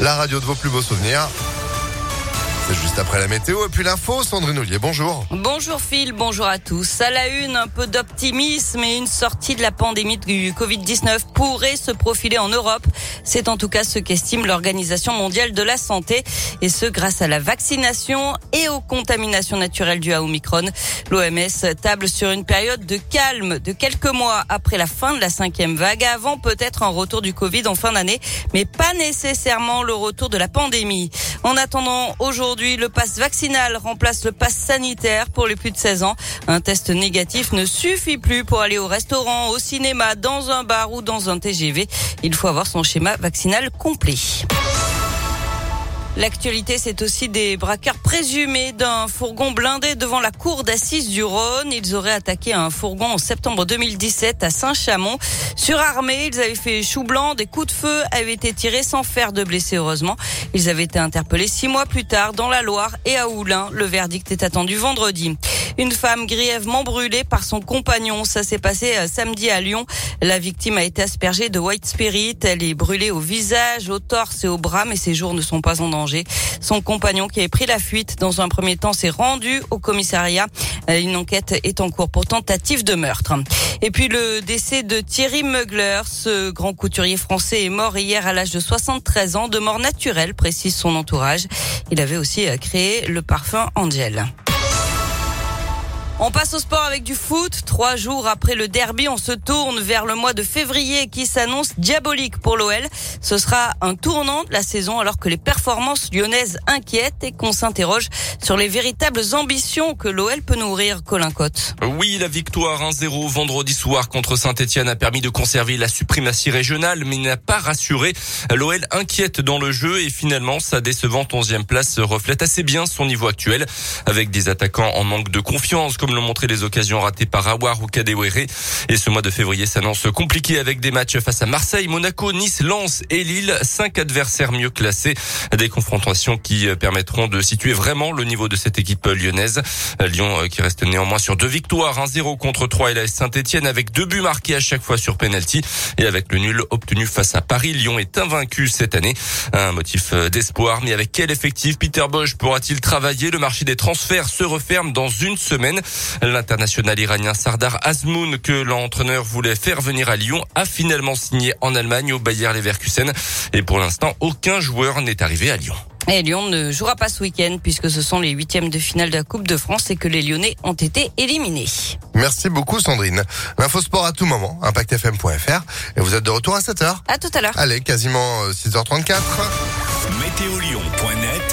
la radio de vos plus beaux souvenirs. Juste après la météo et puis l'info, Sandrine Ollier, bonjour. Bonjour Phil, bonjour à tous. À la une, un peu d'optimisme et une sortie de la pandémie du Covid-19 pourrait se profiler en Europe. C'est en tout cas ce qu'estime l'Organisation mondiale de la santé et ce grâce à la vaccination et aux contaminations naturelles dues à Omicron. L'OMS table sur une période de calme de quelques mois après la fin de la cinquième vague, avant peut-être un retour du Covid en fin d'année, mais pas nécessairement le retour de la pandémie. En attendant, aujourd'hui, le pass vaccinal remplace le pass sanitaire pour les plus de 16 ans. Un test négatif ne suffit plus pour aller au restaurant, au cinéma, dans un bar ou dans un TGV. Il faut avoir son schéma vaccinal complet. L'actualité, c'est aussi des braqueurs présumés d'un fourgon blindé devant la cour d'assises du Rhône. Ils auraient attaqué un fourgon en septembre 2017 à Saint-Chamond. Surarmés, ils avaient fait chou blanc, des coups de feu avaient été tirés sans faire de blessés heureusement. Ils avaient été interpellés six mois plus tard dans la Loire et à Oulin. Le verdict est attendu vendredi. Une femme grièvement brûlée par son compagnon. Ça s'est passé euh, samedi à Lyon. La victime a été aspergée de white spirit. Elle est brûlée au visage, au torse et au bras, mais ses jours ne sont pas en danger. Son compagnon qui avait pris la fuite dans un premier temps s'est rendu au commissariat. Euh, une enquête est en cours pour tentative de meurtre. Et puis le décès de Thierry Mugler, ce grand couturier français est mort hier à l'âge de 73 ans de mort naturelle, précise son entourage. Il avait aussi euh, créé le parfum Angel. On passe au sport avec du foot. Trois jours après le derby, on se tourne vers le mois de février qui s'annonce diabolique pour l'OL. Ce sera un tournant de la saison alors que les performances lyonnaises inquiètent et qu'on s'interroge sur les véritables ambitions que l'OL peut nourrir Colin Cotte. Oui, la victoire 1-0 vendredi soir contre Saint-Etienne a permis de conserver la suprématie régionale mais n'a pas rassuré. L'OL inquiète dans le jeu et finalement sa décevante 11e place reflète assez bien son niveau actuel avec des attaquants en manque de confiance l'ont montré les occasions ratées par Awar ou Kadewere. Et ce mois de février s'annonce compliqué avec des matchs face à Marseille, Monaco, Nice, Lens et Lille. Cinq adversaires mieux classés. Des confrontations qui permettront de situer vraiment le niveau de cette équipe lyonnaise. Lyon euh, qui reste néanmoins sur deux victoires, 1-0 contre 3 et la Saint-Etienne avec deux buts marqués à chaque fois sur penalty et avec le nul obtenu face à Paris. Lyon est invaincu cette année. Un motif euh, d'espoir, mais avec quel effectif Peter Bosch pourra-t-il travailler? Le marché des transferts se referme dans une semaine. L'international iranien Sardar Azmoun, que l'entraîneur voulait faire venir à Lyon, a finalement signé en Allemagne au Bayer Leverkusen. Et pour l'instant, aucun joueur n'est arrivé à Lyon. Et Lyon ne jouera pas ce week-end puisque ce sont les huitièmes de finale de la Coupe de France et que les Lyonnais ont été éliminés. Merci beaucoup Sandrine. L'info sport à tout moment, impactfm.fr. Et vous êtes de retour à 7h. À tout à l'heure. Allez, quasiment 6h34. Euh,